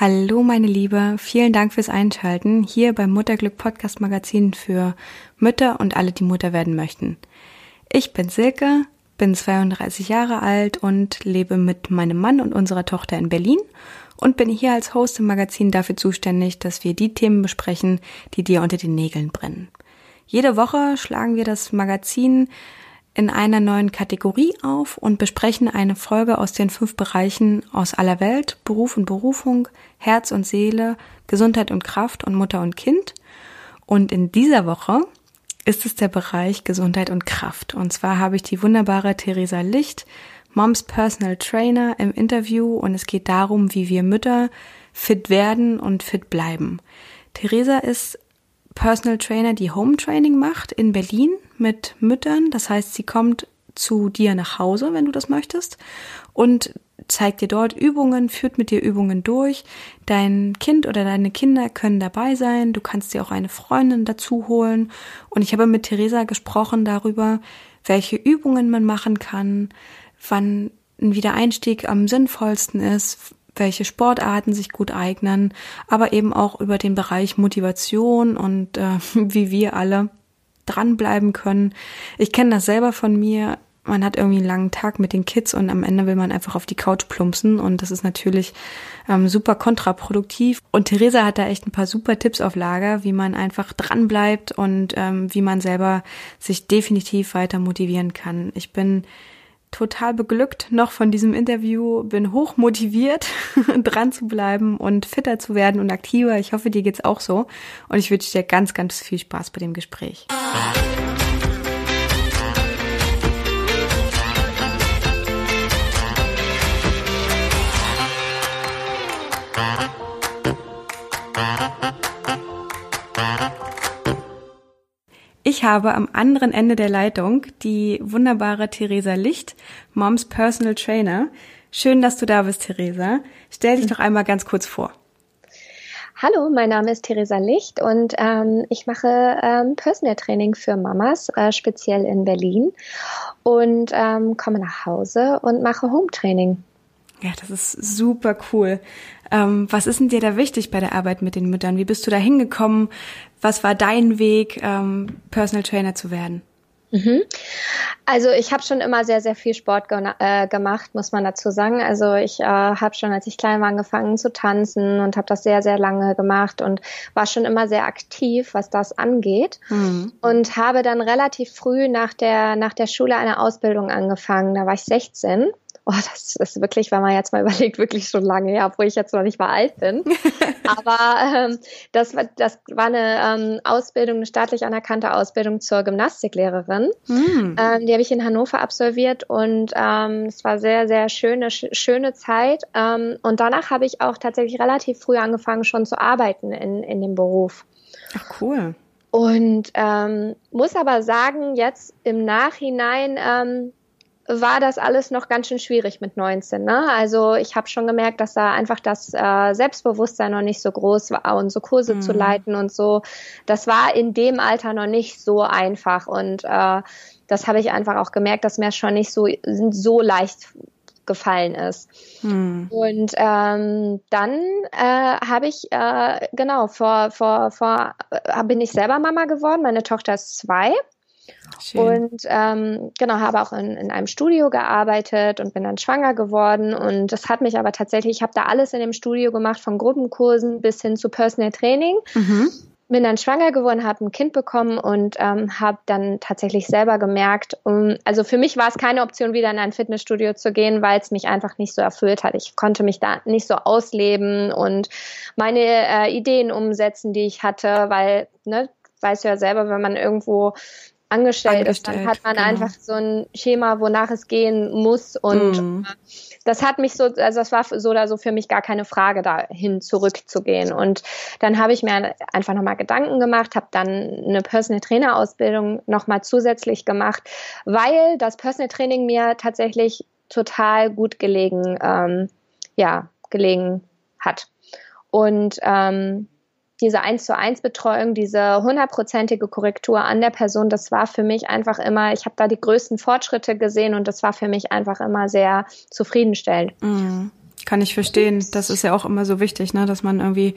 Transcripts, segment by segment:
Hallo meine Liebe, vielen Dank fürs Einschalten hier beim Mutterglück Podcast Magazin für Mütter und alle, die Mutter werden möchten. Ich bin Silke, bin 32 Jahre alt und lebe mit meinem Mann und unserer Tochter in Berlin und bin hier als Host im Magazin dafür zuständig, dass wir die Themen besprechen, die dir unter den Nägeln brennen. Jede Woche schlagen wir das Magazin in einer neuen Kategorie auf und besprechen eine Folge aus den fünf Bereichen aus aller Welt, Beruf und Berufung, Herz und Seele, Gesundheit und Kraft und Mutter und Kind. Und in dieser Woche ist es der Bereich Gesundheit und Kraft. Und zwar habe ich die wunderbare Theresa Licht, Moms Personal Trainer, im Interview und es geht darum, wie wir Mütter fit werden und fit bleiben. Theresa ist Personal Trainer, die Home Training macht in Berlin mit Müttern. Das heißt, sie kommt zu dir nach Hause, wenn du das möchtest, und zeigt dir dort Übungen, führt mit dir Übungen durch. Dein Kind oder deine Kinder können dabei sein. Du kannst dir auch eine Freundin dazu holen. Und ich habe mit Theresa gesprochen darüber, welche Übungen man machen kann, wann ein Wiedereinstieg am sinnvollsten ist, welche Sportarten sich gut eignen, aber eben auch über den Bereich Motivation und äh, wie wir alle dranbleiben können. Ich kenne das selber von mir. Man hat irgendwie einen langen Tag mit den Kids und am Ende will man einfach auf die Couch plumpsen und das ist natürlich ähm, super kontraproduktiv. Und Theresa hat da echt ein paar super Tipps auf Lager, wie man einfach dranbleibt und ähm, wie man selber sich definitiv weiter motivieren kann. Ich bin total beglückt noch von diesem Interview, bin hoch motiviert, dran zu bleiben und fitter zu werden und aktiver. Ich hoffe, dir geht's auch so. Und ich wünsche dir ganz, ganz viel Spaß bei dem Gespräch. Ich habe am anderen Ende der Leitung die wunderbare Theresa Licht, Moms Personal Trainer. Schön, dass du da bist, Theresa. Stell dich doch einmal ganz kurz vor. Hallo, mein Name ist Theresa Licht und ähm, ich mache ähm, Personal Training für Mamas, äh, speziell in Berlin und ähm, komme nach Hause und mache Home Training. Ja, das ist super cool. Ähm, was ist denn dir da wichtig bei der Arbeit mit den Müttern? Wie bist du da hingekommen? Was war dein Weg, ähm, Personal Trainer zu werden? Mhm. Also ich habe schon immer sehr, sehr viel Sport ge äh, gemacht, muss man dazu sagen. Also ich äh, habe schon, als ich klein war, angefangen zu tanzen und habe das sehr, sehr lange gemacht und war schon immer sehr aktiv, was das angeht. Mhm. Und habe dann relativ früh nach der, nach der Schule eine Ausbildung angefangen. Da war ich 16 oh, das ist wirklich, wenn man jetzt mal überlegt, wirklich schon lange her, obwohl ich jetzt noch nicht mal alt bin. Aber ähm, das, war, das war eine ähm, Ausbildung, eine staatlich anerkannte Ausbildung zur Gymnastiklehrerin. Mm. Ähm, die habe ich in Hannover absolviert und ähm, es war sehr, sehr schöne, sch schöne Zeit. Ähm, und danach habe ich auch tatsächlich relativ früh angefangen, schon zu arbeiten in, in dem Beruf. Ach, cool. Und ähm, muss aber sagen, jetzt im Nachhinein, ähm, war das alles noch ganz schön schwierig mit 19. Ne? Also ich habe schon gemerkt, dass da einfach das äh, Selbstbewusstsein noch nicht so groß war und so Kurse mhm. zu leiten und so. Das war in dem Alter noch nicht so einfach und äh, das habe ich einfach auch gemerkt, dass mir schon nicht so so leicht gefallen ist. Mhm. Und ähm, dann äh, habe ich äh, genau vor vor vor äh, bin ich selber Mama geworden. Meine Tochter ist zwei. Schön. Und ähm, genau, habe auch in, in einem Studio gearbeitet und bin dann schwanger geworden. Und das hat mich aber tatsächlich, ich habe da alles in dem Studio gemacht, von Gruppenkursen bis hin zu Personal Training. Mhm. Bin dann schwanger geworden, habe ein Kind bekommen und ähm, habe dann tatsächlich selber gemerkt, um, also für mich war es keine Option, wieder in ein Fitnessstudio zu gehen, weil es mich einfach nicht so erfüllt hat. Ich konnte mich da nicht so ausleben und meine äh, Ideen umsetzen, die ich hatte, weil, ne, weißt du ja selber, wenn man irgendwo angestellt, angestellt ist, dann hat man genau. einfach so ein Schema, wonach es gehen muss und mm. das hat mich so, also das war so oder so für mich gar keine Frage, dahin zurückzugehen und dann habe ich mir einfach nochmal Gedanken gemacht, habe dann eine Personal Trainer Ausbildung nochmal zusätzlich gemacht, weil das Personal Training mir tatsächlich total gut gelegen, ähm, ja, gelegen hat und ähm, diese eins zu eins Betreuung, diese hundertprozentige Korrektur an der Person, das war für mich einfach immer, ich habe da die größten Fortschritte gesehen und das war für mich einfach immer sehr zufriedenstellend. Mm. Kann ich verstehen. Das ist ja auch immer so wichtig, ne, dass man irgendwie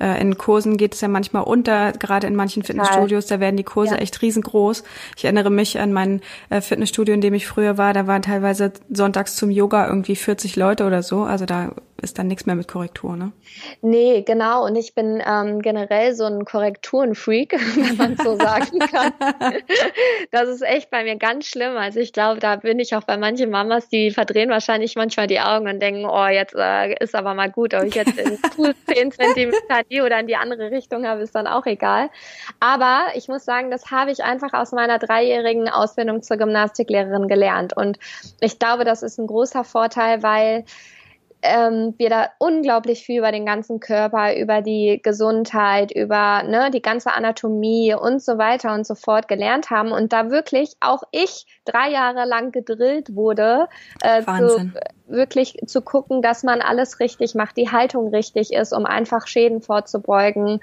äh, in Kursen geht es ja manchmal unter, gerade in manchen Fitnessstudios, da werden die Kurse ja. echt riesengroß. Ich erinnere mich an mein äh, Fitnessstudio, in dem ich früher war, da waren teilweise sonntags zum Yoga irgendwie 40 Leute oder so. Also da ist dann nichts mehr mit Korrektur, ne? Nee, genau. Und ich bin ähm, generell so ein Korrekturenfreak, wenn man so sagen kann. das ist echt bei mir ganz schlimm. Also ich glaube, da bin ich auch bei manchen Mamas, die verdrehen wahrscheinlich manchmal die Augen und denken, oh, jetzt äh, ist aber mal gut, ob ich jetzt in Fuß 10 Zentimeter die oder in die andere Richtung habe, ist dann auch egal. Aber ich muss sagen, das habe ich einfach aus meiner dreijährigen Ausbildung zur Gymnastiklehrerin gelernt. Und ich glaube, das ist ein großer Vorteil, weil ähm, wir da unglaublich viel über den ganzen Körper, über die Gesundheit, über ne, die ganze Anatomie und so weiter und so fort gelernt haben und da wirklich auch ich drei Jahre lang gedrillt wurde, äh, zu, wirklich zu gucken, dass man alles richtig macht, die Haltung richtig ist, um einfach Schäden vorzubeugen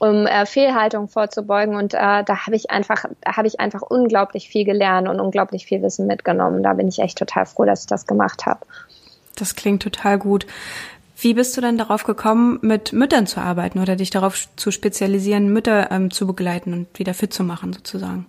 um äh, Fehlhaltung vorzubeugen und äh, da habe ich einfach da habe ich einfach unglaublich viel gelernt und unglaublich viel Wissen mitgenommen. Da bin ich echt total froh, dass ich das gemacht habe. Das klingt total gut. Wie bist du denn darauf gekommen, mit Müttern zu arbeiten oder dich darauf zu spezialisieren, Mütter ähm, zu begleiten und wieder fit zu machen, sozusagen?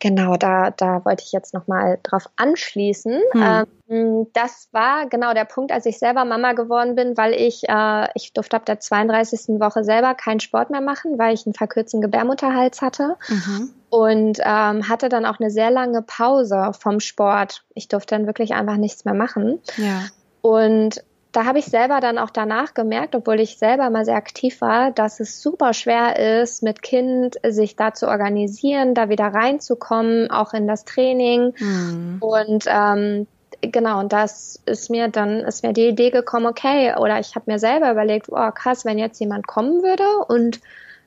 Genau, da, da wollte ich jetzt nochmal drauf anschließen. Hm. Ähm, das war genau der Punkt, als ich selber Mama geworden bin, weil ich, äh, ich durfte ab der 32. Woche selber keinen Sport mehr machen, weil ich einen verkürzten Gebärmutterhals hatte. Mhm. Und ähm, hatte dann auch eine sehr lange Pause vom Sport. Ich durfte dann wirklich einfach nichts mehr machen. Ja. Und da habe ich selber dann auch danach gemerkt, obwohl ich selber mal sehr aktiv war, dass es super schwer ist, mit Kind sich da zu organisieren, da wieder reinzukommen, auch in das Training. Mhm. Und ähm, genau, und das ist mir dann, ist mir die Idee gekommen, okay, oder ich habe mir selber überlegt, oh krass, wenn jetzt jemand kommen würde und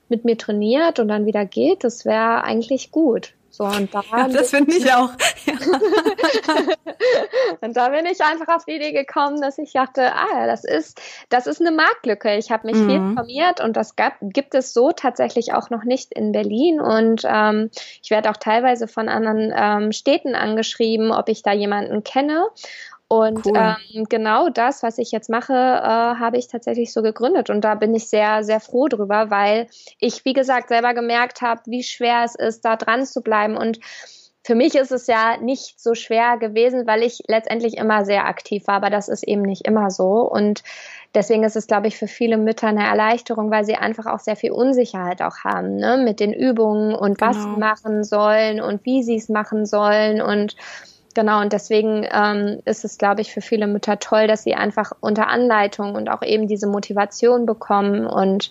mit mir trainiert und dann wieder geht, das wäre eigentlich gut. So, und da ja, das finde ich auch. Ja. Und da bin ich einfach auf die Idee gekommen, dass ich dachte, ah, das ist, das ist eine Marktlücke. Ich habe mich mhm. viel informiert und das gab, gibt es so tatsächlich auch noch nicht in Berlin. Und ähm, ich werde auch teilweise von anderen ähm, Städten angeschrieben, ob ich da jemanden kenne. Und cool. ähm, genau das, was ich jetzt mache, äh, habe ich tatsächlich so gegründet. Und da bin ich sehr, sehr froh drüber, weil ich, wie gesagt, selber gemerkt habe, wie schwer es ist, da dran zu bleiben. Und für mich ist es ja nicht so schwer gewesen, weil ich letztendlich immer sehr aktiv war, aber das ist eben nicht immer so. Und deswegen ist es, glaube ich, für viele Mütter eine Erleichterung, weil sie einfach auch sehr viel Unsicherheit auch haben, ne? mit den Übungen und genau. was sie machen sollen und wie sie es machen sollen und Genau, und deswegen ähm, ist es, glaube ich, für viele Mütter toll, dass sie einfach unter Anleitung und auch eben diese Motivation bekommen. Und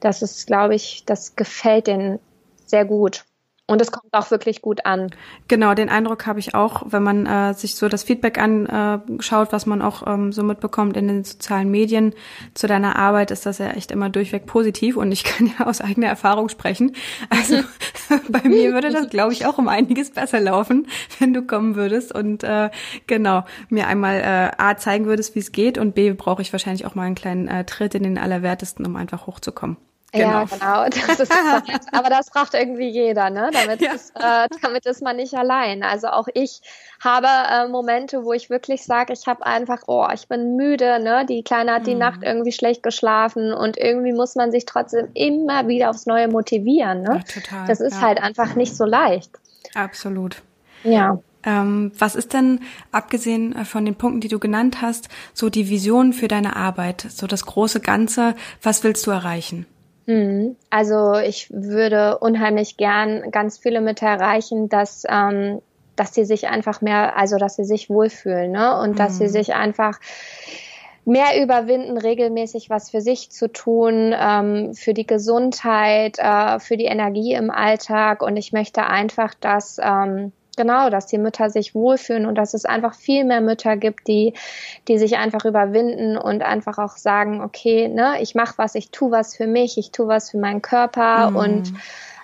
das ist, glaube ich, das gefällt denen sehr gut. Und es kommt auch wirklich gut an. Genau, den Eindruck habe ich auch, wenn man äh, sich so das Feedback anschaut, was man auch ähm, so mitbekommt in den sozialen Medien zu deiner Arbeit, ist das ja echt immer durchweg positiv und ich kann ja aus eigener Erfahrung sprechen. Also bei mir würde das, glaube ich, auch um einiges besser laufen, wenn du kommen würdest und äh, genau mir einmal äh, A zeigen würdest, wie es geht und B brauche ich wahrscheinlich auch mal einen kleinen äh, Tritt in den Allerwertesten, um einfach hochzukommen. Genau. Ja, genau. Das ist, aber das braucht irgendwie jeder, ne? Damit, ja. ist, äh, damit ist man nicht allein. Also auch ich habe äh, Momente, wo ich wirklich sage, ich habe einfach, oh, ich bin müde, ne? Die Kleine hat die mhm. Nacht irgendwie schlecht geschlafen und irgendwie muss man sich trotzdem immer wieder aufs Neue motivieren, ne? Ja, total. Das ist ja. halt einfach nicht so leicht. Absolut. Ja. Ähm, was ist denn, abgesehen äh, von den Punkten, die du genannt hast, so die Vision für deine Arbeit, so das große Ganze, was willst du erreichen? Mhm. Also ich würde unheimlich gern ganz viele mit erreichen, dass ähm, dass sie sich einfach mehr, also dass sie sich wohlfühlen, ne? Und mhm. dass sie mhm. sich einfach mehr überwinden, regelmäßig was für sich zu tun, ähm, für die Gesundheit, äh, für die Energie im Alltag. Und ich möchte einfach, dass ähm, Genau, dass die Mütter sich wohlfühlen und dass es einfach viel mehr Mütter gibt, die, die sich einfach überwinden und einfach auch sagen, okay, ne, ich mache was, ich tu was für mich, ich tu was für meinen Körper mhm. und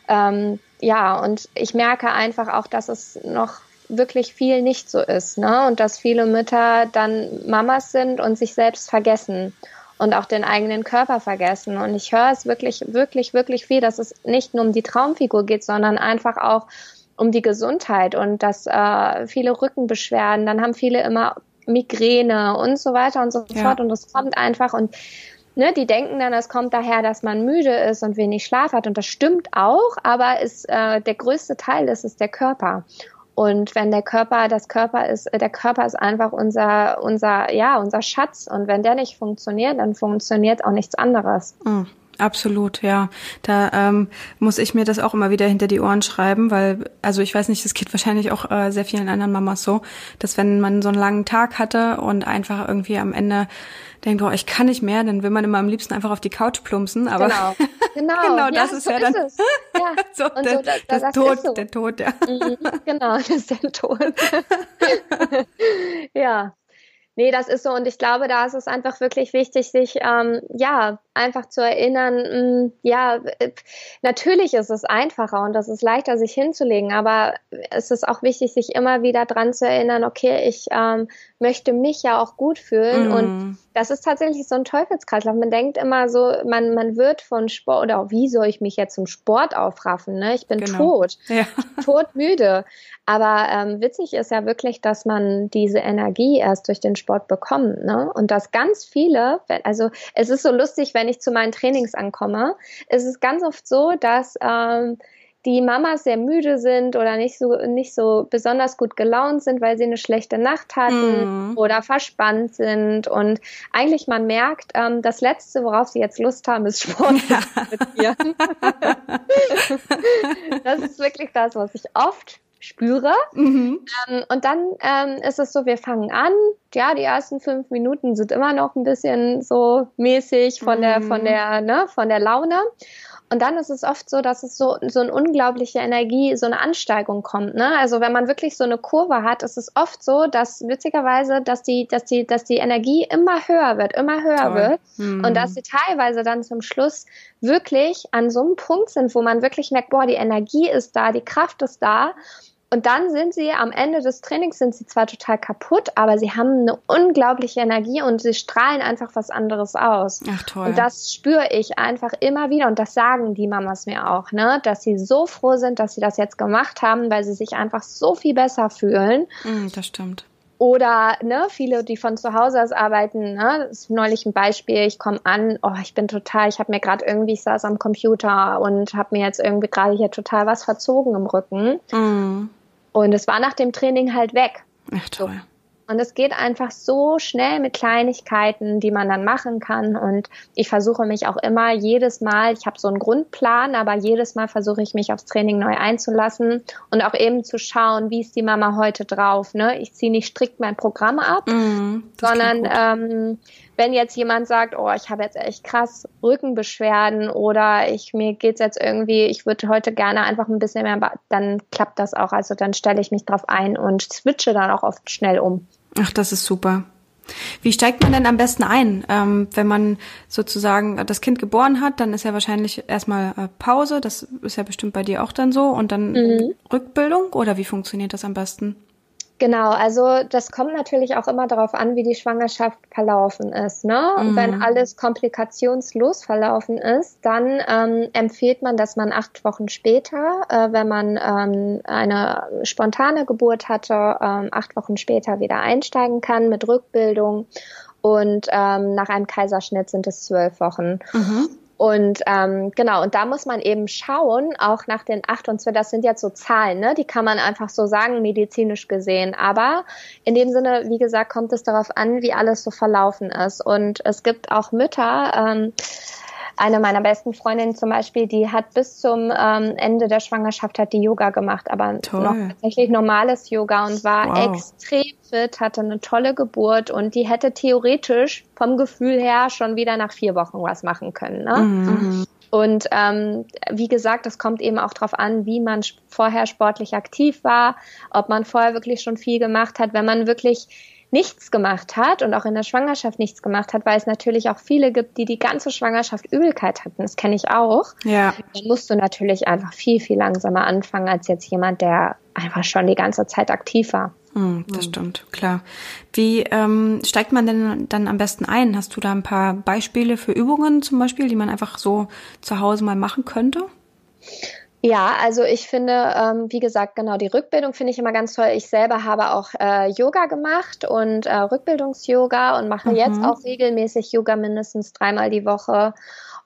ähm, ja, und ich merke einfach auch, dass es noch wirklich viel nicht so ist, ne? Und dass viele Mütter dann Mamas sind und sich selbst vergessen und auch den eigenen Körper vergessen. Und ich höre es wirklich, wirklich, wirklich viel, dass es nicht nur um die Traumfigur geht, sondern einfach auch um die Gesundheit und dass äh, viele Rückenbeschwerden, dann haben viele immer Migräne und so weiter und so ja. fort. Und das kommt einfach und ne, die denken dann, es kommt daher, dass man müde ist und wenig Schlaf hat. Und das stimmt auch, aber ist, äh, der größte Teil ist, ist der Körper. Und wenn der Körper, das Körper ist, äh, der Körper ist einfach unser, unser, ja, unser Schatz. Und wenn der nicht funktioniert, dann funktioniert auch nichts anderes. Mhm. Absolut, ja. Da ähm, muss ich mir das auch immer wieder hinter die Ohren schreiben, weil, also ich weiß nicht, das geht wahrscheinlich auch äh, sehr vielen anderen Mamas so, dass wenn man so einen langen Tag hatte und einfach irgendwie am Ende denkt, oh, ich kann nicht mehr, dann will man immer am liebsten einfach auf die Couch plumpsen. Aber genau, genau, genau ja, das ist so ja dann ist ja. so, und der, so, das, das, das Tod, so. der Tod, ja. Mhm, genau, das ist der Tod. ja. Nee, das ist so und ich glaube, da ist es einfach wirklich wichtig, sich ähm, ja einfach zu erinnern, mh, hm, ja, äh, natürlich ist es einfacher und das ist leichter, sich hinzulegen, aber es ist auch wichtig, sich immer wieder dran zu erinnern, okay, ich ähm, möchte mich ja auch gut fühlen mm. und das ist tatsächlich so ein Teufelskreislauf. Man denkt immer so, man, man wird von Sport oder wie soll ich mich jetzt zum Sport aufraffen? Ne? Ich bin genau. tot, ja. todmüde. Aber ähm, witzig ist ja wirklich, dass man diese Energie erst durch den Sport bekommt. Ne? Und dass ganz viele, also es ist so lustig, wenn ich zu meinen Trainings ankomme, es ist ganz oft so, dass ähm, die Mamas sehr müde sind oder nicht so nicht so besonders gut gelaunt sind, weil sie eine schlechte Nacht hatten mm. oder verspannt sind und eigentlich man merkt, ähm, das letzte, worauf sie jetzt Lust haben, ist Sport ja. mit mir. das ist wirklich das, was ich oft spüre. Mhm. Ähm, und dann ähm, ist es so, wir fangen an. Ja, die ersten fünf Minuten sind immer noch ein bisschen so mäßig von mhm. der, von der, ne, von der Laune. Und dann ist es oft so, dass es so, so eine unglaubliche Energie, so eine Ansteigung kommt. Ne? Also wenn man wirklich so eine Kurve hat, ist es oft so, dass witzigerweise, dass die, dass die, dass die Energie immer höher wird, immer höher Toll. wird. Mhm. Und dass sie teilweise dann zum Schluss wirklich an so einem Punkt sind, wo man wirklich merkt, boah, die Energie ist da, die Kraft ist da. Und dann sind sie am Ende des Trainings sind sie zwar total kaputt, aber sie haben eine unglaubliche Energie und sie strahlen einfach was anderes aus. Ach toll. Und das spüre ich einfach immer wieder und das sagen die Mamas mir auch, ne, dass sie so froh sind, dass sie das jetzt gemacht haben, weil sie sich einfach so viel besser fühlen. Mm, das stimmt. Oder ne, viele, die von zu Hause aus arbeiten, ne, das ist neulich ein Beispiel, ich komme an, oh, ich bin total, ich habe mir gerade irgendwie, ich saß am Computer und habe mir jetzt irgendwie gerade hier total was verzogen im Rücken. Mm. Und es war nach dem Training halt weg. Ach toll. Und es geht einfach so schnell mit Kleinigkeiten, die man dann machen kann. Und ich versuche mich auch immer jedes Mal, ich habe so einen Grundplan, aber jedes Mal versuche ich mich aufs Training neu einzulassen und auch eben zu schauen, wie ist die Mama heute drauf. Ne? Ich ziehe nicht strikt mein Programm ab, mm, sondern ähm, wenn jetzt jemand sagt, oh, ich habe jetzt echt krass Rückenbeschwerden oder ich mir geht's jetzt irgendwie, ich würde heute gerne einfach ein bisschen mehr, dann klappt das auch. Also dann stelle ich mich drauf ein und switche dann auch oft schnell um. Ach, das ist super. Wie steigt man denn am besten ein? Ähm, wenn man sozusagen das Kind geboren hat, dann ist ja wahrscheinlich erstmal äh, Pause. Das ist ja bestimmt bei dir auch dann so. Und dann mhm. Rückbildung oder wie funktioniert das am besten? Genau, also das kommt natürlich auch immer darauf an, wie die Schwangerschaft verlaufen ist. Ne? Mhm. Wenn alles komplikationslos verlaufen ist, dann ähm, empfiehlt man, dass man acht Wochen später, äh, wenn man ähm, eine spontane Geburt hatte, ähm, acht Wochen später wieder einsteigen kann mit Rückbildung. Und ähm, nach einem Kaiserschnitt sind es zwölf Wochen. Mhm. Und ähm, genau, und da muss man eben schauen, auch nach den 28, das sind jetzt so Zahlen, ne? die kann man einfach so sagen, medizinisch gesehen. Aber in dem Sinne, wie gesagt, kommt es darauf an, wie alles so verlaufen ist. Und es gibt auch Mütter, ähm, eine meiner besten Freundinnen zum Beispiel, die hat bis zum ähm, Ende der Schwangerschaft hat die Yoga gemacht, aber Toll. noch tatsächlich normales Yoga und war wow. extrem fit, hatte eine tolle Geburt und die hätte theoretisch vom Gefühl her schon wieder nach vier Wochen was machen können. Ne? Mhm. Und ähm, wie gesagt, es kommt eben auch darauf an, wie man vorher sportlich aktiv war, ob man vorher wirklich schon viel gemacht hat. Wenn man wirklich nichts gemacht hat und auch in der Schwangerschaft nichts gemacht hat, weil es natürlich auch viele gibt, die die ganze Schwangerschaft Übelkeit hatten. Das kenne ich auch. Ja. Dann musst du natürlich einfach viel, viel langsamer anfangen als jetzt jemand, der einfach schon die ganze Zeit aktiv war. Hm, das mhm. stimmt, klar. Wie ähm, steigt man denn dann am besten ein? Hast du da ein paar Beispiele für Übungen zum Beispiel, die man einfach so zu Hause mal machen könnte? Ja, also ich finde, ähm, wie gesagt, genau die Rückbildung finde ich immer ganz toll. Ich selber habe auch äh, Yoga gemacht und äh, Rückbildungs-Yoga und mache mhm. jetzt auch regelmäßig Yoga mindestens dreimal die Woche.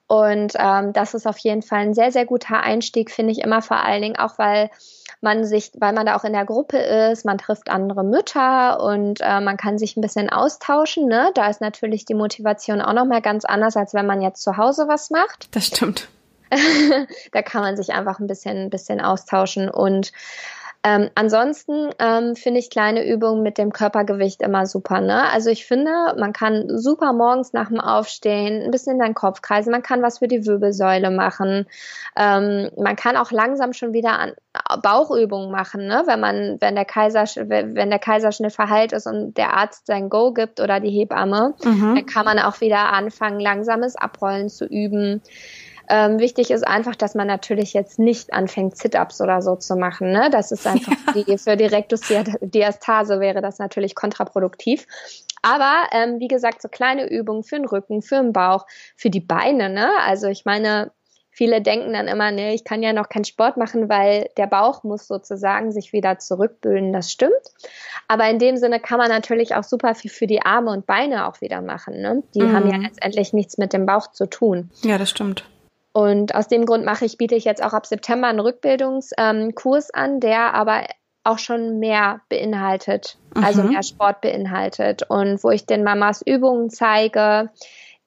Und ähm, das ist auf jeden Fall ein sehr, sehr guter Einstieg, finde ich immer vor allen Dingen auch, weil man sich, weil man da auch in der Gruppe ist, man trifft andere Mütter und äh, man kann sich ein bisschen austauschen. Ne? Da ist natürlich die Motivation auch nochmal ganz anders, als wenn man jetzt zu Hause was macht. Das stimmt. da kann man sich einfach ein bisschen, ein bisschen austauschen und ähm, ansonsten ähm, finde ich kleine Übungen mit dem Körpergewicht immer super. Ne? Also ich finde, man kann super morgens nach dem Aufstehen ein bisschen in deinen Kopf kreisen. Man kann was für die Wirbelsäule machen. Ähm, man kann auch langsam schon wieder an Bauchübungen machen, ne? wenn man, wenn der Kaiser, wenn der Kaiserschnitt verheilt ist und der Arzt sein Go gibt oder die Hebamme, mhm. dann kann man auch wieder anfangen, langsames Abrollen zu üben. Ähm, wichtig ist einfach, dass man natürlich jetzt nicht anfängt, Sit-ups oder so zu machen. Ne? Das ist einfach ja. die, für die Rektusdiastase wäre das natürlich kontraproduktiv. Aber ähm, wie gesagt, so kleine Übungen für den Rücken, für den Bauch, für die Beine. Ne? Also ich meine, viele denken dann immer, nee, ich kann ja noch keinen Sport machen, weil der Bauch muss sozusagen sich wieder zurückbilden. Das stimmt. Aber in dem Sinne kann man natürlich auch super viel für die Arme und Beine auch wieder machen. Ne? Die mhm. haben ja letztendlich nichts mit dem Bauch zu tun. Ja, das stimmt. Und aus dem Grund mache ich, biete ich jetzt auch ab September einen Rückbildungskurs an, der aber auch schon mehr beinhaltet, also mhm. mehr Sport beinhaltet und wo ich den Mamas Übungen zeige,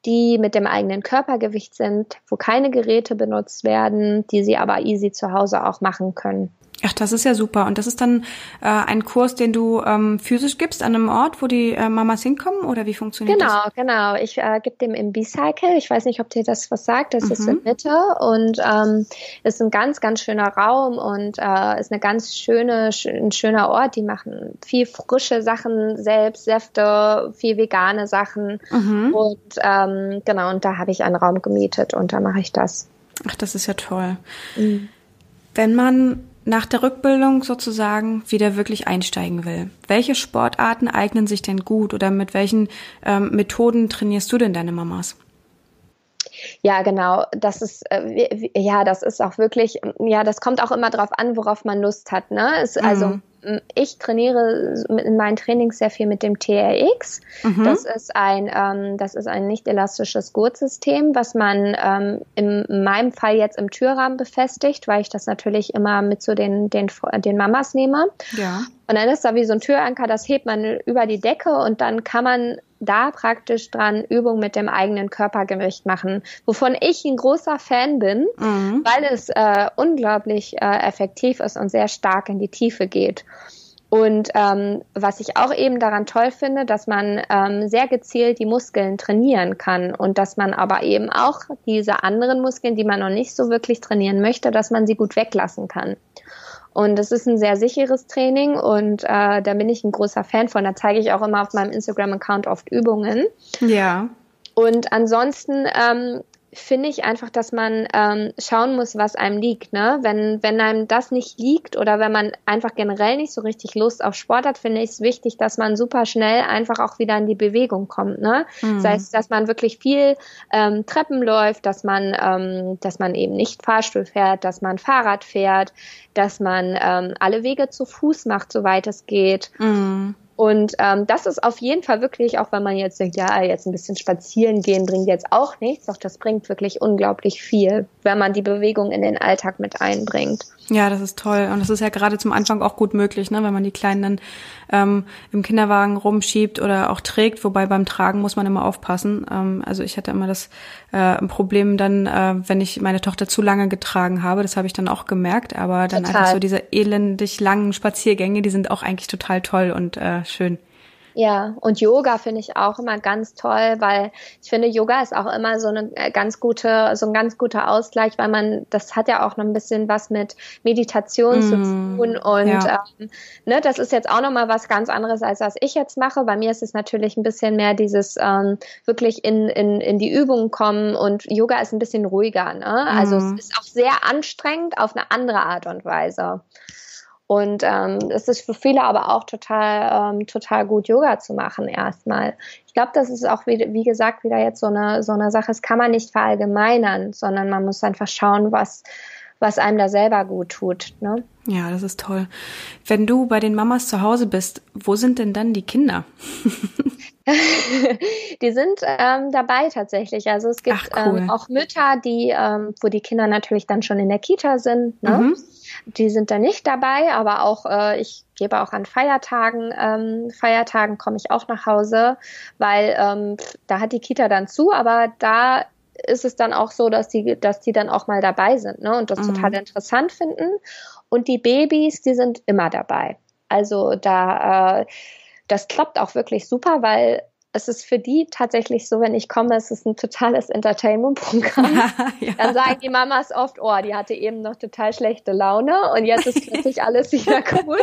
die mit dem eigenen Körpergewicht sind, wo keine Geräte benutzt werden, die sie aber easy zu Hause auch machen können. Ach, das ist ja super. Und das ist dann äh, ein Kurs, den du ähm, physisch gibst an einem Ort, wo die äh, Mamas hinkommen? Oder wie funktioniert genau, das? Genau, genau. Ich äh, gebe dem im B-Cycle. Ich weiß nicht, ob dir das was sagt. Das mhm. ist in Mitte und ähm, ist ein ganz, ganz schöner Raum und äh, ist eine ganz schöne, sch ein schöner Ort. Die machen viel frische Sachen selbst, Säfte, viel vegane Sachen. Mhm. Und ähm, genau, und da habe ich einen Raum gemietet und da mache ich das. Ach, das ist ja toll. Mhm. Wenn man nach der Rückbildung sozusagen wieder wirklich einsteigen will. Welche Sportarten eignen sich denn gut oder mit welchen ähm, Methoden trainierst du denn deine Mamas? Ja, genau. Das ist äh, ja, das ist auch wirklich, ja, das kommt auch immer drauf an, worauf man Lust hat. Ne? Es, also mhm. Also ich trainiere in meinen Trainings sehr viel mit dem TRX. Mhm. Das ist ein, ähm, das ist ein nicht elastisches Gurtsystem, was man ähm, in meinem Fall jetzt im Türrahmen befestigt, weil ich das natürlich immer mit zu den, den, den Mamas nehme. Ja. Und dann ist da wie so ein Türanker, das hebt man über die Decke und dann kann man da praktisch dran Übungen mit dem eigenen Körpergewicht machen, wovon ich ein großer Fan bin, mhm. weil es äh, unglaublich äh, effektiv ist und sehr stark in die Tiefe geht. Und ähm, was ich auch eben daran toll finde, dass man ähm, sehr gezielt die Muskeln trainieren kann und dass man aber eben auch diese anderen Muskeln, die man noch nicht so wirklich trainieren möchte, dass man sie gut weglassen kann. Und es ist ein sehr sicheres Training und äh, da bin ich ein großer Fan von. Da zeige ich auch immer auf meinem Instagram-Account oft Übungen. Ja. Und ansonsten ähm, finde ich einfach, dass man ähm, schauen muss, was einem liegt. Ne? Wenn, wenn einem das nicht liegt oder wenn man einfach generell nicht so richtig Lust auf Sport hat, finde ich es wichtig, dass man super schnell einfach auch wieder in die Bewegung kommt. Ne? Mhm. Das heißt, dass man wirklich viel ähm, Treppen läuft, dass man, ähm, dass man eben nicht Fahrstuhl fährt, dass man Fahrrad fährt, dass man ähm, alle Wege zu Fuß macht, soweit es geht. Mhm. Und ähm, das ist auf jeden Fall wirklich, auch wenn man jetzt denkt, ja, jetzt ein bisschen spazieren gehen bringt jetzt auch nichts, doch das bringt wirklich unglaublich viel, wenn man die Bewegung in den Alltag mit einbringt. Ja, das ist toll. Und das ist ja gerade zum Anfang auch gut möglich, ne? wenn man die Kleinen dann ähm, im Kinderwagen rumschiebt oder auch trägt. Wobei beim Tragen muss man immer aufpassen. Ähm, also ich hatte immer das äh, Problem dann, äh, wenn ich meine Tochter zu lange getragen habe. Das habe ich dann auch gemerkt. Aber dann total. einfach so diese elendig langen Spaziergänge, die sind auch eigentlich total toll und äh, schön. Ja, und Yoga finde ich auch immer ganz toll, weil ich finde, Yoga ist auch immer so eine äh, ganz gute, so ein ganz guter Ausgleich, weil man, das hat ja auch noch ein bisschen was mit Meditation mm, zu tun und ja. ähm, ne, das ist jetzt auch noch mal was ganz anderes, als was ich jetzt mache. Bei mir ist es natürlich ein bisschen mehr dieses ähm, wirklich in, in, in die Übungen kommen und Yoga ist ein bisschen ruhiger. Ne? Also mm. es ist auch sehr anstrengend auf eine andere Art und Weise. Und ähm, es ist für viele aber auch total, ähm, total gut, Yoga zu machen erstmal. Ich glaube, das ist auch, wie, wie gesagt, wieder jetzt so eine, so eine Sache, das kann man nicht verallgemeinern, sondern man muss einfach schauen, was, was einem da selber gut tut. Ne? Ja, das ist toll. Wenn du bei den Mamas zu Hause bist, wo sind denn dann die Kinder? die sind ähm, dabei tatsächlich. Also es gibt Ach, cool. ähm, auch Mütter, die, ähm, wo die Kinder natürlich dann schon in der Kita sind. Ne? Mhm. Die sind da nicht dabei, aber auch äh, ich gebe auch an Feiertagen, ähm, Feiertagen komme ich auch nach Hause, weil ähm, da hat die Kita dann zu, aber da ist es dann auch so, dass die, dass die dann auch mal dabei sind ne? und das mhm. total interessant finden. Und die Babys, die sind immer dabei. Also da, äh, das klappt auch wirklich super, weil es ist für die tatsächlich so, wenn ich komme, es ist ein totales Entertainment-Programm. ja. Dann sagen die Mamas oft, oh, die hatte eben noch total schlechte Laune und jetzt ist plötzlich alles wieder cool.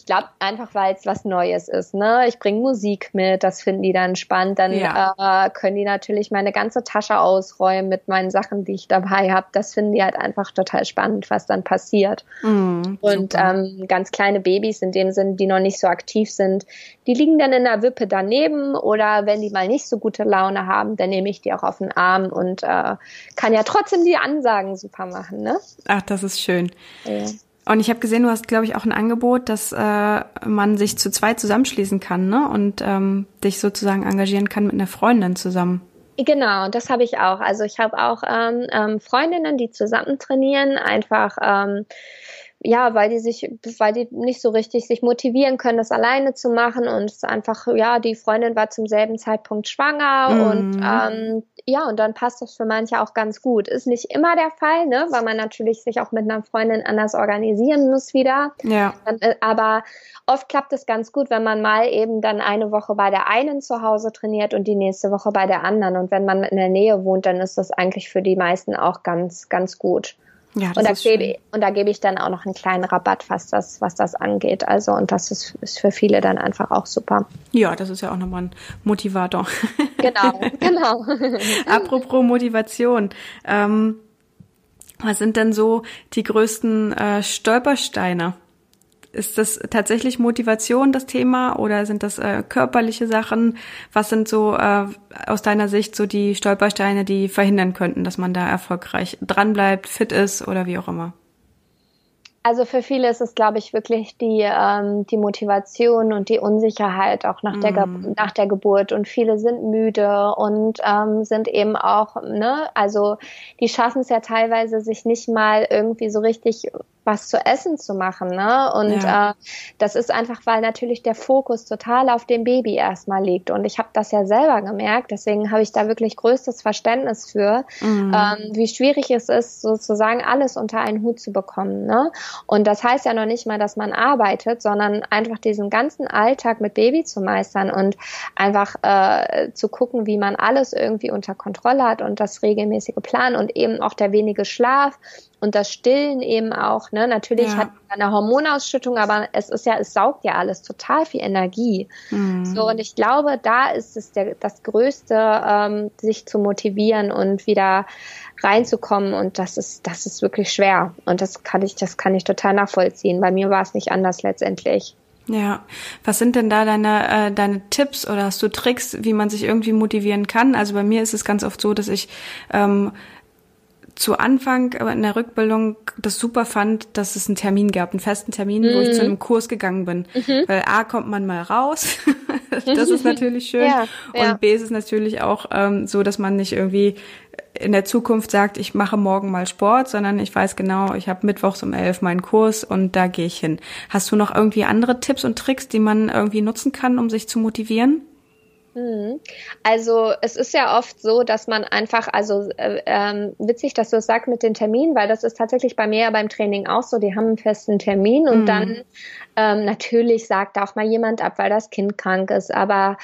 Ich glaube einfach, weil es was Neues ist. Ne? Ich bringe Musik mit, das finden die dann spannend. Dann ja. äh, können die natürlich meine ganze Tasche ausräumen mit meinen Sachen, die ich dabei habe. Das finden die halt einfach total spannend, was dann passiert. Mm, und ähm, ganz kleine Babys in dem Sinn, die noch nicht so aktiv sind, die liegen dann in der Wippe daneben oder wenn die mal nicht so gute Laune haben, dann nehme ich die auch auf den Arm und äh, kann ja trotzdem die Ansagen super machen. Ne? Ach, das ist schön. Ja. Und ich habe gesehen, du hast, glaube ich, auch ein Angebot, dass äh, man sich zu zweit zusammenschließen kann ne? und ähm, dich sozusagen engagieren kann mit einer Freundin zusammen. Genau, das habe ich auch. Also ich habe auch ähm, ähm, Freundinnen, die zusammen trainieren, einfach ähm, ja, weil die sich, weil die nicht so richtig sich motivieren können, das alleine zu machen und es einfach, ja, die Freundin war zum selben Zeitpunkt schwanger mm. und ähm, ja, und dann passt das für manche auch ganz gut. Ist nicht immer der Fall, ne, weil man natürlich sich auch mit einer Freundin anders organisieren muss wieder. Ja. Äh, aber oft klappt es ganz gut, wenn man mal eben dann eine Woche bei der einen zu Hause trainiert und die nächste Woche bei der anderen. Und wenn man in der Nähe wohnt, dann ist das eigentlich für die meisten auch ganz, ganz gut. Ja, das und, da ist gebe, und da gebe ich dann auch noch einen kleinen Rabatt, was das, was das angeht. Also, und das ist, ist für viele dann einfach auch super. Ja, das ist ja auch nochmal ein Motivator. Genau, genau. Apropos Motivation. Ähm, was sind denn so die größten äh, Stolpersteine ist das tatsächlich Motivation, das Thema, oder sind das äh, körperliche Sachen? Was sind so äh, aus deiner Sicht so die Stolpersteine, die verhindern könnten, dass man da erfolgreich dranbleibt, fit ist oder wie auch immer? Also für viele ist es, glaube ich, wirklich die, ähm, die Motivation und die Unsicherheit auch nach, mm. der, nach der Geburt. Und viele sind müde und ähm, sind eben auch, ne, also die schaffen es ja teilweise, sich nicht mal irgendwie so richtig was zu essen zu machen. Ne? Und ja. äh, das ist einfach, weil natürlich der Fokus total auf dem Baby erstmal liegt. Und ich habe das ja selber gemerkt, deswegen habe ich da wirklich größtes Verständnis für, mhm. ähm, wie schwierig es ist, sozusagen alles unter einen Hut zu bekommen. Ne? Und das heißt ja noch nicht mal, dass man arbeitet, sondern einfach diesen ganzen Alltag mit Baby zu meistern und einfach äh, zu gucken, wie man alles irgendwie unter Kontrolle hat und das regelmäßige Plan und eben auch der wenige Schlaf und das Stillen eben auch. Ne? Natürlich ja. hat man eine Hormonausschüttung, aber es ist ja, es saugt ja alles total viel Energie. Mhm. So und ich glaube, da ist es der, das Größte, ähm, sich zu motivieren und wieder reinzukommen und das ist, das ist wirklich schwer und das kann ich, das kann ich total nachvollziehen. Bei mir war es nicht anders letztendlich. Ja, was sind denn da deine, äh, deine Tipps oder hast du Tricks, wie man sich irgendwie motivieren kann? Also bei mir ist es ganz oft so, dass ich ähm, zu Anfang in der Rückbildung das super fand, dass es einen Termin gab, einen festen Termin, mhm. wo ich zu mhm. einem Kurs gegangen bin. Mhm. Weil A kommt man mal raus, das ist natürlich schön. Ja, ja. Und B ist es natürlich auch ähm, so, dass man nicht irgendwie in der Zukunft sagt, ich mache morgen mal Sport, sondern ich weiß genau, ich habe mittwochs um elf meinen Kurs und da gehe ich hin. Hast du noch irgendwie andere Tipps und Tricks, die man irgendwie nutzen kann, um sich zu motivieren? Mhm. Also es ist ja oft so, dass man einfach, also äh, ähm, witzig, dass du es sagst mit den Terminen, weil das ist tatsächlich bei mir ja beim Training auch so, die haben einen festen Termin und mhm. dann ähm, natürlich sagt auch mal jemand ab, weil das Kind krank ist, aber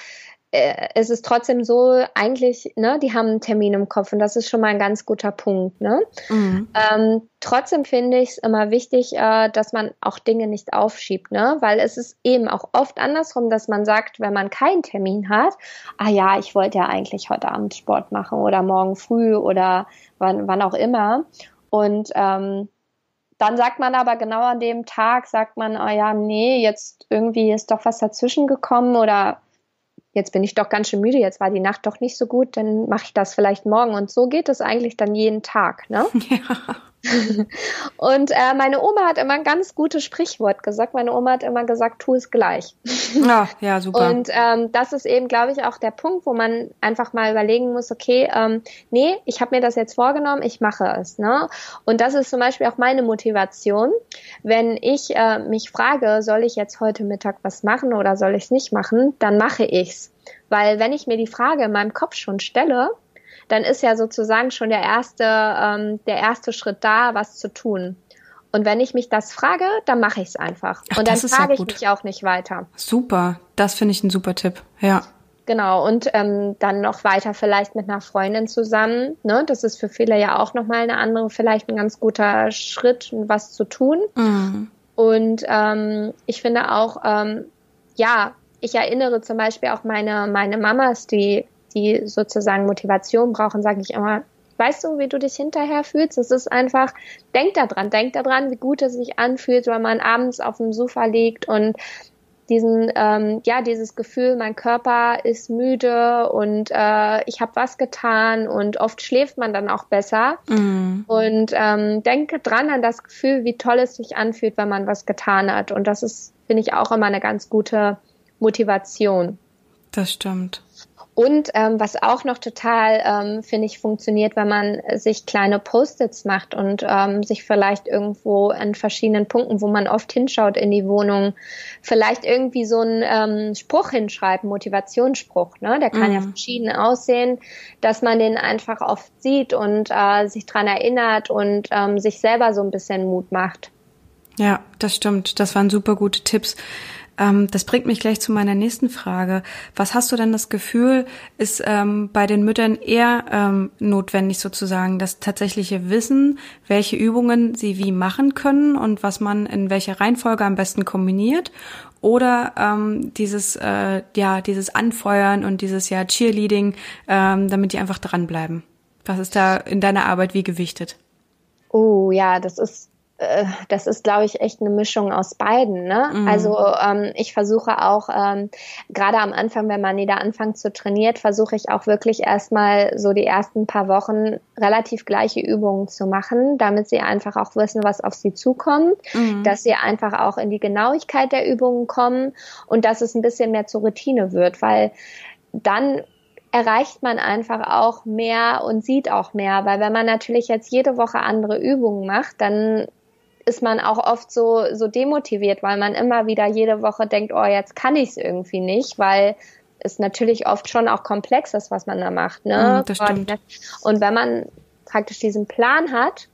äh, es ist trotzdem so, eigentlich, ne, die haben einen Termin im Kopf und das ist schon mal ein ganz guter Punkt. Ne? Mhm. Ähm, trotzdem finde ich es immer wichtig, äh, dass man auch Dinge nicht aufschiebt, ne? weil es ist eben auch oft andersrum, dass man sagt, wenn man keinen Termin hat, ah ja, ich wollte ja eigentlich heute Abend Sport machen oder morgen früh oder wann, wann auch immer. Und ähm, dann sagt man aber genau an dem Tag, sagt man, ah ja, nee, jetzt irgendwie ist doch was dazwischen gekommen oder jetzt bin ich doch ganz schön müde, jetzt war die Nacht doch nicht so gut, dann mache ich das vielleicht morgen. Und so geht es eigentlich dann jeden Tag. Ne? Ja. und äh, meine Oma hat immer ein ganz gutes Sprichwort gesagt. Meine Oma hat immer gesagt, tu es gleich. Ja, ja, super. Und ähm, das ist eben, glaube ich, auch der Punkt, wo man einfach mal überlegen muss, okay, ähm, nee, ich habe mir das jetzt vorgenommen, ich mache es. Ne? Und das ist zum Beispiel auch meine Motivation. Wenn ich äh, mich frage, soll ich jetzt heute Mittag was machen oder soll ich es nicht machen, dann mache ich's. Weil wenn ich mir die Frage in meinem Kopf schon stelle, dann ist ja sozusagen schon der erste, ähm, der erste Schritt da, was zu tun. Und wenn ich mich das frage, dann mache ich es einfach. Ach, und dann frage ich mich auch nicht weiter. Super, das finde ich ein super Tipp. Ja. Genau, und ähm, dann noch weiter vielleicht mit einer Freundin zusammen. Ne? Das ist für viele ja auch nochmal eine andere, vielleicht ein ganz guter Schritt, was zu tun. Mhm. Und ähm, ich finde auch, ähm, ja, ich erinnere zum Beispiel auch meine, meine Mamas, die die sozusagen Motivation brauchen, sage ich immer, weißt du, wie du dich hinterher fühlst? Es ist einfach, denk da dran, denk da dran, wie gut es sich anfühlt, wenn man abends auf dem Sofa liegt und diesen, ähm, ja, dieses Gefühl, mein Körper ist müde und äh, ich habe was getan und oft schläft man dann auch besser. Mm. Und ähm, denke dran an das Gefühl, wie toll es sich anfühlt, wenn man was getan hat. Und das ist, finde ich, auch immer eine ganz gute Motivation. Das stimmt. Und ähm, was auch noch total, ähm, finde ich, funktioniert, wenn man sich kleine Post-its macht und ähm, sich vielleicht irgendwo an verschiedenen Punkten, wo man oft hinschaut in die Wohnung, vielleicht irgendwie so einen ähm, Spruch hinschreibt, Motivationsspruch. Ne? Der kann mhm. ja verschieden aussehen, dass man den einfach oft sieht und äh, sich dran erinnert und ähm, sich selber so ein bisschen Mut macht. Ja, das stimmt. Das waren super gute Tipps. Ähm, das bringt mich gleich zu meiner nächsten Frage. Was hast du denn das Gefühl, ist ähm, bei den Müttern eher ähm, notwendig sozusagen, das tatsächliche Wissen, welche Übungen sie wie machen können und was man in welcher Reihenfolge am besten kombiniert? Oder ähm, dieses, äh, ja, dieses Anfeuern und dieses ja Cheerleading, ähm, damit die einfach dranbleiben? Was ist da in deiner Arbeit wie gewichtet? Oh ja, das ist das ist, glaube ich, echt eine Mischung aus beiden. Ne? Mhm. Also ähm, ich versuche auch, ähm, gerade am Anfang, wenn man wieder anfängt zu trainieren, versuche ich auch wirklich erstmal so die ersten paar Wochen relativ gleiche Übungen zu machen, damit sie einfach auch wissen, was auf sie zukommt, mhm. dass sie einfach auch in die Genauigkeit der Übungen kommen und dass es ein bisschen mehr zur Routine wird, weil dann erreicht man einfach auch mehr und sieht auch mehr, weil wenn man natürlich jetzt jede Woche andere Übungen macht, dann ist man auch oft so, so demotiviert, weil man immer wieder jede Woche denkt, oh, jetzt kann ich es irgendwie nicht, weil es natürlich oft schon auch komplex ist, was man da macht. Ne? Mm, das stimmt. Und wenn man praktisch diesen Plan hat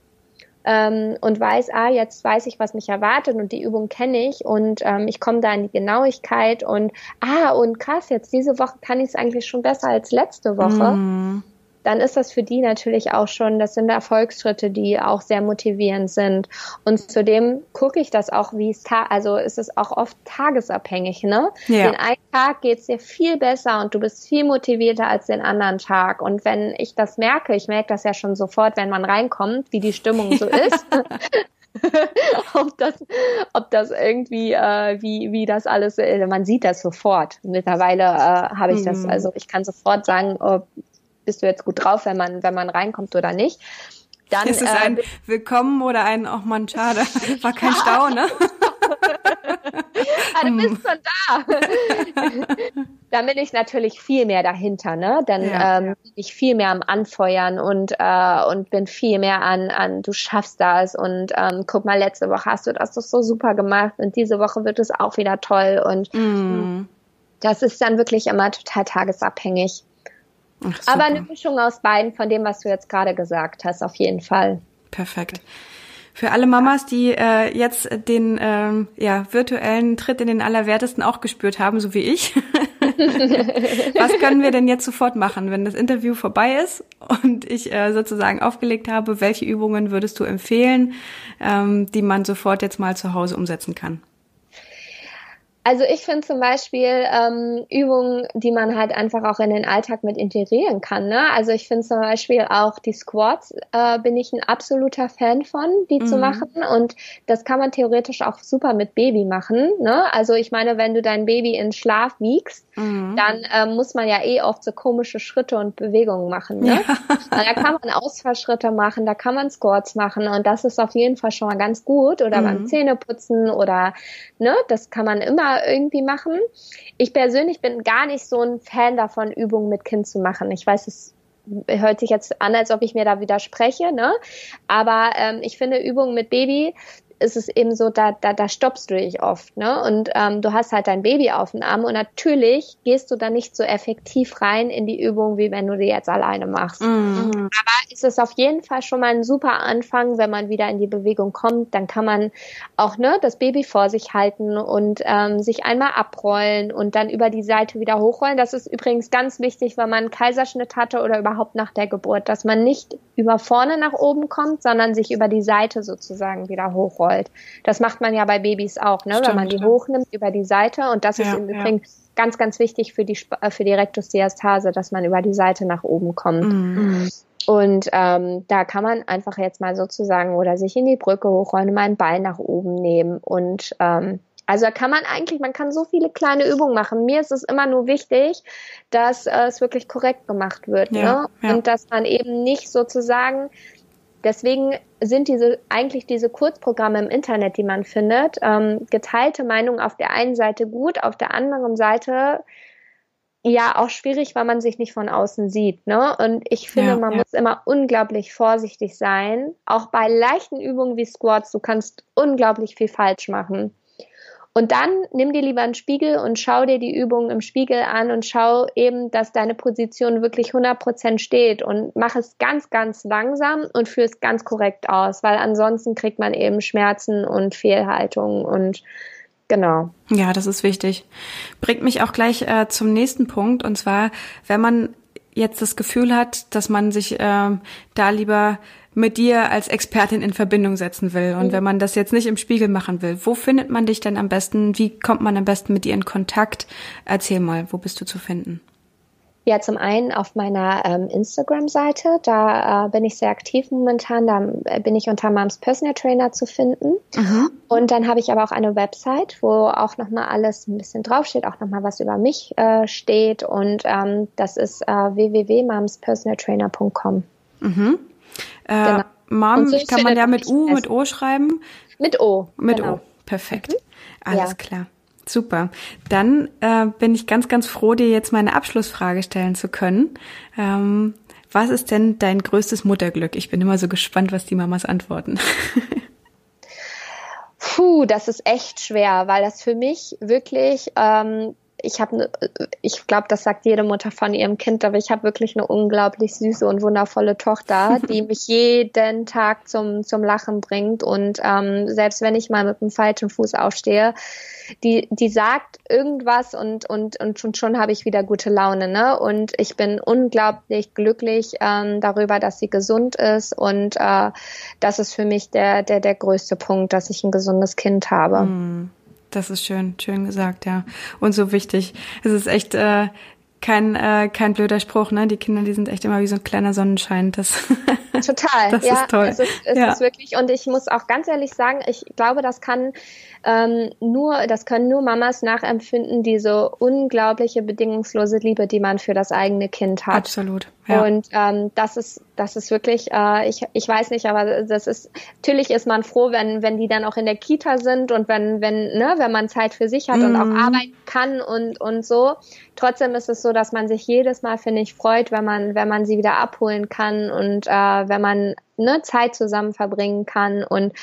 ähm, und weiß, ah, jetzt weiß ich, was mich erwartet und die Übung kenne ich und ähm, ich komme da in die Genauigkeit und ah, und krass, jetzt diese Woche kann ich es eigentlich schon besser als letzte Woche. Mm dann ist das für die natürlich auch schon, das sind Erfolgsschritte, die auch sehr motivierend sind. Und zudem gucke ich das auch, wie es, also ist es auch oft tagesabhängig, ne? Ja. Den einen Tag geht's dir viel besser und du bist viel motivierter als den anderen Tag. Und wenn ich das merke, ich merke das ja schon sofort, wenn man reinkommt, wie die Stimmung so ist. ob das, ob das irgendwie, äh, wie, wie das alles, äh, man sieht das sofort. Mittlerweile äh, habe ich das, mhm. also ich kann sofort sagen, ob, bist du jetzt gut drauf, wenn man, wenn man reinkommt oder nicht. Dann, ist es äh, ein Willkommen oder ein, oh man, schade, war kein Stau, ne? ah, du bist schon da. dann bin ich natürlich viel mehr dahinter, ne? Dann ja, ähm, bin ich viel mehr am Anfeuern und äh, und bin viel mehr an an du schaffst das und ähm, guck mal letzte Woche hast du das doch so super gemacht und diese Woche wird es auch wieder toll und mm. das ist dann wirklich immer total tagesabhängig. Ach, Aber eine Mischung aus beiden von dem, was du jetzt gerade gesagt hast, auf jeden Fall. Perfekt. Für alle Mamas, die äh, jetzt den ähm, ja, virtuellen Tritt in den Allerwertesten auch gespürt haben, so wie ich. Was können wir denn jetzt sofort machen, wenn das Interview vorbei ist und ich äh, sozusagen aufgelegt habe? Welche Übungen würdest du empfehlen, ähm, die man sofort jetzt mal zu Hause umsetzen kann? Also ich finde zum Beispiel ähm, Übungen, die man halt einfach auch in den Alltag mit integrieren kann. Ne? Also ich finde zum Beispiel auch die Squats, äh, bin ich ein absoluter Fan von, die mhm. zu machen. Und das kann man theoretisch auch super mit Baby machen. Ne? Also ich meine, wenn du dein Baby in Schlaf wiegst, mhm. dann äh, muss man ja eh oft so komische Schritte und Bewegungen machen. Ne? Ja. Da kann man Ausfallschritte machen, da kann man Squats machen und das ist auf jeden Fall schon mal ganz gut. Oder mhm. beim Zähneputzen oder ne, das kann man immer irgendwie machen. Ich persönlich bin gar nicht so ein Fan davon, Übungen mit Kind zu machen. Ich weiß, es hört sich jetzt an, als ob ich mir da widerspreche, ne? Aber ähm, ich finde Übungen mit Baby ist es eben so, da, da, da stoppst du dich oft, ne? Und ähm, du hast halt dein Baby auf dem Arm und natürlich gehst du da nicht so effektiv rein in die Übung, wie wenn du die jetzt alleine machst. Mhm. Aber es ist auf jeden Fall schon mal ein super Anfang, wenn man wieder in die Bewegung kommt, dann kann man auch ne, das Baby vor sich halten und ähm, sich einmal abrollen und dann über die Seite wieder hochrollen. Das ist übrigens ganz wichtig, wenn man einen Kaiserschnitt hatte oder überhaupt nach der Geburt, dass man nicht über vorne nach oben kommt, sondern sich über die Seite sozusagen wieder hochrollt rollt. Das macht man ja bei Babys auch, ne? Stimmt, wenn man die hochnimmt über die Seite. Und das ja, ist im ja. Übrigen ganz, ganz wichtig für die, äh, für die Rektusdiastase, dass man über die Seite nach oben kommt. Mhm. Und ähm, da kann man einfach jetzt mal sozusagen oder sich in die Brücke hochrollen und mal ein Bein nach oben nehmen. Und ähm, also da kann man eigentlich, man kann so viele kleine Übungen machen. Mir ist es immer nur wichtig, dass äh, es wirklich korrekt gemacht wird. Ja, ne? Ja. Und dass man eben nicht sozusagen Deswegen sind diese eigentlich diese Kurzprogramme im Internet, die man findet, ähm, geteilte Meinung auf der einen Seite gut, auf der anderen Seite ja auch schwierig, weil man sich nicht von außen sieht. Ne? Und ich finde, ja, man ja. muss immer unglaublich vorsichtig sein. Auch bei leichten Übungen wie Squats, du kannst unglaublich viel falsch machen. Und dann nimm dir lieber einen Spiegel und schau dir die Übungen im Spiegel an und schau eben, dass deine Position wirklich 100% steht und mach es ganz, ganz langsam und führ es ganz korrekt aus, weil ansonsten kriegt man eben Schmerzen und Fehlhaltungen und genau. Ja, das ist wichtig. Bringt mich auch gleich äh, zum nächsten Punkt und zwar, wenn man jetzt das Gefühl hat, dass man sich äh, da lieber mit dir als Expertin in Verbindung setzen will. Und mhm. wenn man das jetzt nicht im Spiegel machen will, wo findet man dich denn am besten? Wie kommt man am besten mit dir in Kontakt? Erzähl mal, wo bist du zu finden? Ja, zum einen auf meiner ähm, Instagram-Seite, da äh, bin ich sehr aktiv momentan, da äh, bin ich unter Moms Personal Trainer zu finden. Mhm. Und dann habe ich aber auch eine Website, wo auch nochmal alles ein bisschen draufsteht, auch nochmal was über mich äh, steht und ähm, das ist äh, www.momspersonaltrainer.com. Mhm. Äh, genau. Mom so kann man ja mit U, mit O schreiben. Mit O. Mit genau. O. Perfekt. Mhm. Alles ja. klar. Super. Dann äh, bin ich ganz, ganz froh, dir jetzt meine Abschlussfrage stellen zu können. Ähm, was ist denn dein größtes Mutterglück? Ich bin immer so gespannt, was die Mamas antworten. Puh, das ist echt schwer, weil das für mich wirklich ähm, ich habe, ne, ich glaube, das sagt jede Mutter von ihrem Kind, aber ich habe wirklich eine unglaublich süße und wundervolle Tochter, die mich jeden Tag zum zum Lachen bringt und ähm, selbst wenn ich mal mit dem falschen Fuß aufstehe, die die sagt irgendwas und und und schon schon habe ich wieder gute Laune, ne? Und ich bin unglaublich glücklich ähm, darüber, dass sie gesund ist und äh, das ist für mich der der der größte Punkt, dass ich ein gesundes Kind habe. Mm. Das ist schön, schön gesagt, ja. Und so wichtig. Es ist echt äh, kein, äh, kein blöder Spruch, ne? Die Kinder, die sind echt immer wie so ein kleiner Sonnenschein. Das, Total, das ja, ist toll. Es ist, es ja. ist wirklich, und ich muss auch ganz ehrlich sagen, ich glaube, das kann ähm, nur, das können nur Mamas nachempfinden, diese unglaubliche bedingungslose Liebe, die man für das eigene Kind hat. Absolut. Ja. Und ähm, das ist, das ist wirklich, äh, ich, ich weiß nicht, aber das ist, natürlich ist man froh, wenn, wenn die dann auch in der Kita sind und wenn, wenn, ne, wenn man Zeit für sich hat mm. und auch mhm. arbeiten kann und, und so. Trotzdem ist es so, dass man sich jedes Mal, finde ich, freut, wenn man, wenn man sie wieder abholen kann und äh, wenn man ne, Zeit zusammen verbringen kann und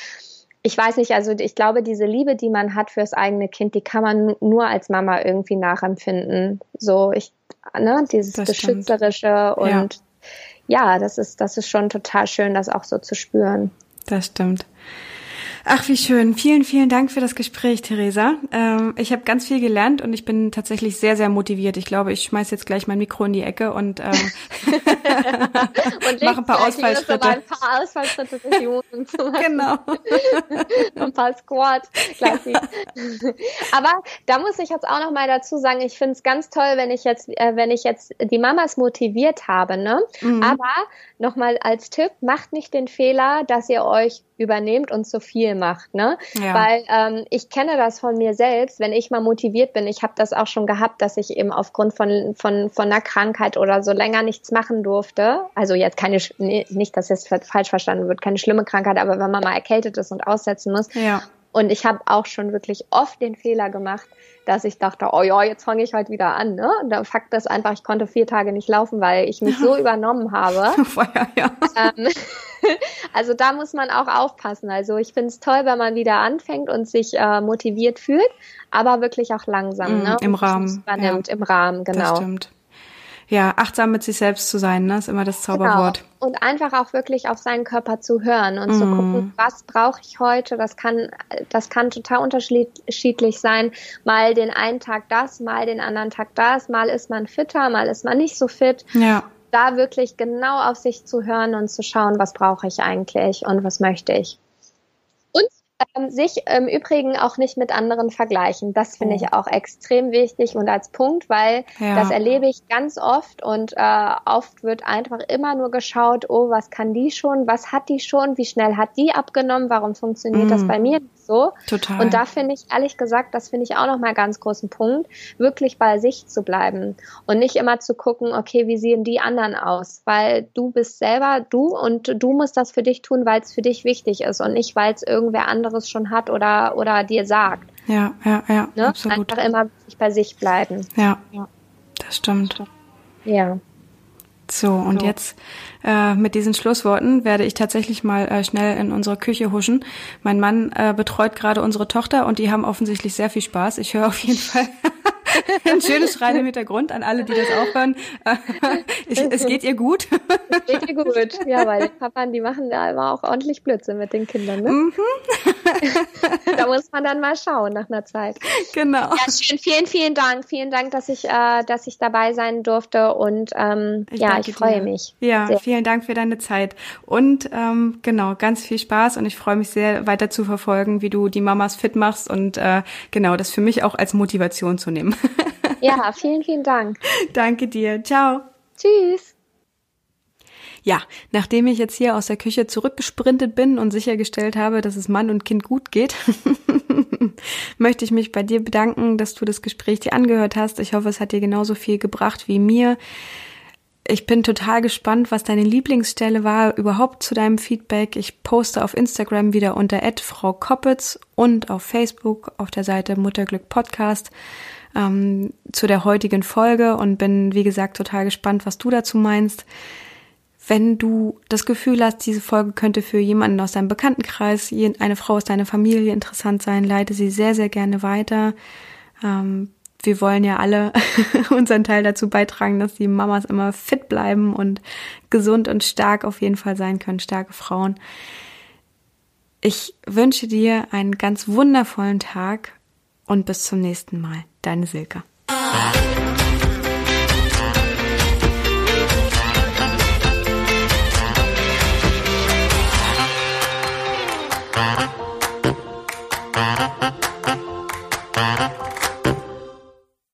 ich weiß nicht, also ich glaube, diese Liebe, die man hat fürs eigene Kind, die kann man nur als Mama irgendwie nachempfinden. So, ich, ne, dieses das Beschützerische und ja. ja, das ist, das ist schon total schön, das auch so zu spüren. Das stimmt. Ach, wie schön. Vielen, vielen Dank für das Gespräch, Theresa. Ähm, ich habe ganz viel gelernt und ich bin tatsächlich sehr, sehr motiviert. Ich glaube, ich schmeiß jetzt gleich mein Mikro in die Ecke und, ähm, und mache ein paar Ausfallschritte. Ein paar Ausfallschritte Genau. ein paar Squats. Aber da muss ich jetzt auch noch mal dazu sagen, ich finde es ganz toll, wenn ich jetzt, äh, wenn ich jetzt die Mamas motiviert habe, ne? Mhm. Aber nochmal als Tipp, macht nicht den Fehler, dass ihr euch übernehmt und zu viel macht, ne? Ja. Weil ähm, ich kenne das von mir selbst, wenn ich mal motiviert bin, ich habe das auch schon gehabt, dass ich eben aufgrund von, von, von einer Krankheit oder so länger nichts machen durfte. Also jetzt keine, nicht, dass jetzt falsch verstanden wird, keine schlimme Krankheit, aber wenn man mal erkältet ist und aussetzen muss. Ja. Und ich habe auch schon wirklich oft den Fehler gemacht, dass ich dachte, oh ja, jetzt fange ich halt wieder an. Ne? Und der Fakt ist einfach, ich konnte vier Tage nicht laufen, weil ich mich so übernommen habe. Feuer, ja. Ähm, also da muss man auch aufpassen. Also ich finde es toll, wenn man wieder anfängt und sich äh, motiviert fühlt, aber wirklich auch langsam. Mm, ne? Im Rahmen. Übernimmt, ja. Im Rahmen, genau. Das stimmt ja, achtsam mit sich selbst zu sein, ne, ist immer das Zauberwort. Genau. Und einfach auch wirklich auf seinen Körper zu hören und mm. zu gucken, was brauche ich heute? Das kann, das kann total unterschiedlich sein. Mal den einen Tag das, mal den anderen Tag das, mal ist man fitter, mal ist man nicht so fit. Ja. Da wirklich genau auf sich zu hören und zu schauen, was brauche ich eigentlich und was möchte ich. Ähm, sich im Übrigen auch nicht mit anderen vergleichen. Das finde ich oh. auch extrem wichtig und als Punkt, weil ja. das erlebe ich ganz oft und äh, oft wird einfach immer nur geschaut, oh, was kann die schon, was hat die schon, wie schnell hat die abgenommen, warum funktioniert mm. das bei mir nicht so? Total. Und da finde ich ehrlich gesagt, das finde ich auch nochmal ganz großen Punkt, wirklich bei sich zu bleiben und nicht immer zu gucken, okay, wie sehen die anderen aus, weil du bist selber du und du musst das für dich tun, weil es für dich wichtig ist und nicht, weil es irgendwer anderes schon hat oder, oder dir sagt. Ja, ja, ja, ne? absolut. Einfach immer bei sich bleiben. Ja, ja. das stimmt. Ja. So, und so. jetzt äh, mit diesen Schlussworten werde ich tatsächlich mal äh, schnell in unsere Küche huschen. Mein Mann äh, betreut gerade unsere Tochter und die haben offensichtlich sehr viel Spaß. Ich höre auf jeden Fall Ein schönes Schreien im Hintergrund an alle, die das auch hören. Ich, es geht ihr gut. Es geht ihr gut, ja, weil die Papan, die machen da immer auch ordentlich Blödsinn mit den Kindern. Ne? Mhm. da muss man dann mal schauen nach einer Zeit. Genau. Ja, schön. Vielen, vielen Dank. Vielen Dank, dass ich, äh, dass ich dabei sein durfte und ähm, ich ja, ich freue dir. mich. Ja, sehr. vielen Dank für deine Zeit und ähm, genau, ganz viel Spaß und ich freue mich sehr, weiter zu verfolgen, wie du die Mamas fit machst und äh, genau, das für mich auch als Motivation zu nehmen. Ja, vielen, vielen Dank. Danke dir. Ciao. Tschüss. Ja, nachdem ich jetzt hier aus der Küche zurückgesprintet bin und sichergestellt habe, dass es Mann und Kind gut geht, möchte ich mich bei dir bedanken, dass du das Gespräch dir angehört hast. Ich hoffe, es hat dir genauso viel gebracht wie mir. Ich bin total gespannt, was deine Lieblingsstelle war überhaupt zu deinem Feedback. Ich poste auf Instagram wieder unter Frau Koppitz und auf Facebook auf der Seite Mutterglück Podcast ähm, zu der heutigen Folge und bin, wie gesagt, total gespannt, was du dazu meinst. Wenn du das Gefühl hast, diese Folge könnte für jemanden aus deinem Bekanntenkreis, eine Frau aus deiner Familie interessant sein, leite sie sehr, sehr gerne weiter. Ähm, wir wollen ja alle unseren Teil dazu beitragen, dass die Mamas immer fit bleiben und gesund und stark auf jeden Fall sein können, starke Frauen. Ich wünsche dir einen ganz wundervollen Tag und bis zum nächsten Mal. Deine Silke.